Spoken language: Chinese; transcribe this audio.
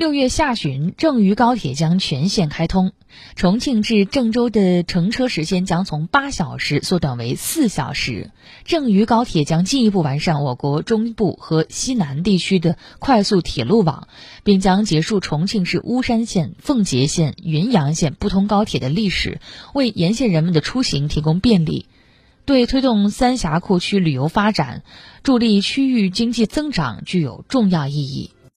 六月下旬，郑渝高铁将全线开通，重庆至郑州的乘车时间将从八小时缩短为四小时。郑渝高铁将进一步完善我国中部和西南地区的快速铁路网，并将结束重庆市巫山线、奉节线、云阳线不通高铁的历史，为沿线人们的出行提供便利，对推动三峡库区旅游发展、助力区域经济增长具有重要意义。